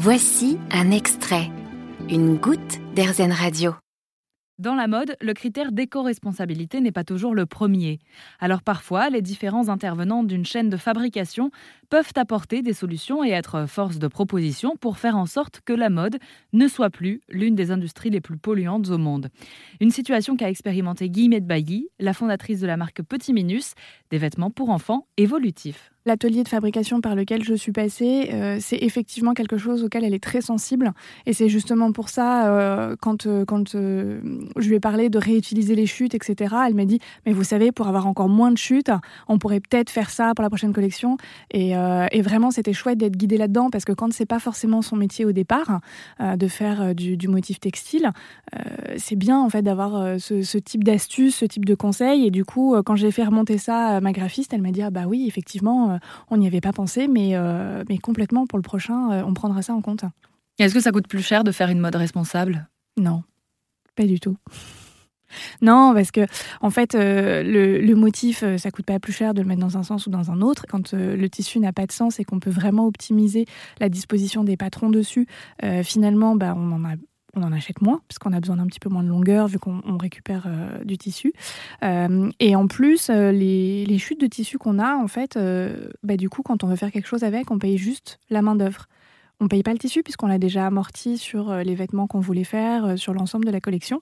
Voici un extrait, une goutte d'Airzen Radio. Dans la mode, le critère d'éco-responsabilité n'est pas toujours le premier. Alors parfois, les différents intervenants d'une chaîne de fabrication peuvent apporter des solutions et être force de proposition pour faire en sorte que la mode ne soit plus l'une des industries les plus polluantes au monde. Une situation qu'a expérimenté Guillemette Bailly, la fondatrice de la marque Petit Minus, des vêtements pour enfants évolutifs. L'atelier de fabrication par lequel je suis passée, euh, c'est effectivement quelque chose auquel elle est très sensible. Et c'est justement pour ça, euh, quand, euh, quand je lui ai parlé de réutiliser les chutes, etc., elle m'a dit, mais vous savez, pour avoir encore moins de chutes, on pourrait peut-être faire ça pour la prochaine collection. Et, et vraiment, c'était chouette d'être guidée là-dedans, parce que quand c'est pas forcément son métier au départ, de faire du, du, motif textile, c'est bien en fait d'avoir ce, type d'astuce, ce type de conseils. Et du coup, quand j'ai fait remonter ça à ma graphiste, elle m'a dit, ah bah oui, effectivement, on n'y avait pas pensé, mais, euh, mais complètement pour le prochain, euh, on prendra ça en compte. Est-ce que ça coûte plus cher de faire une mode responsable? Non, pas du tout. Non, parce que en fait, euh, le, motif, ça coûte pas plus cher de le mettre dans un sens ou dans un autre. Quand le tissu n'a pas de sens et qu'on peut vraiment optimiser la disposition des patrons dessus, finalement, bah, on en a on en achète moins, parce qu'on a besoin d'un petit peu moins de longueur, vu qu'on récupère euh, du tissu. Euh, et en plus, euh, les, chutes de tissu qu'on a, en fait, bah, du coup, quand on veut faire quelque chose avec, on paye juste la main-d'œuvre. On ne paye pas le tissu puisqu'on l'a déjà amorti sur les vêtements qu'on voulait faire, sur l'ensemble de la collection.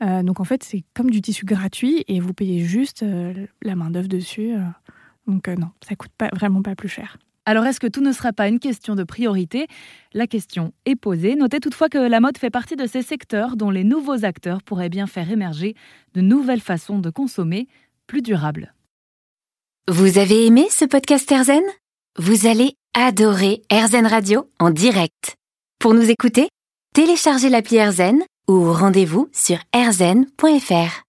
donc en fait, c'est comme du tissu gratuit et vous payez juste la main-d'œuvre dessus. donc non, ça coûte pas, vraiment pas plus cher. Alors est-ce que tout ne sera pas une question de priorité? La question est posée. Notez toutefois que la mode fait partie de ces secteurs dont les nouveaux acteurs pourraient bien faire émerger de nouvelles façons de consommer plus durables. Vous avez aimé ce podcast Erzen Vous allez adorer Erzen Radio en direct. Pour nous écouter, téléchargez l'appli Erzen ou rendez-vous sur erzen.fr.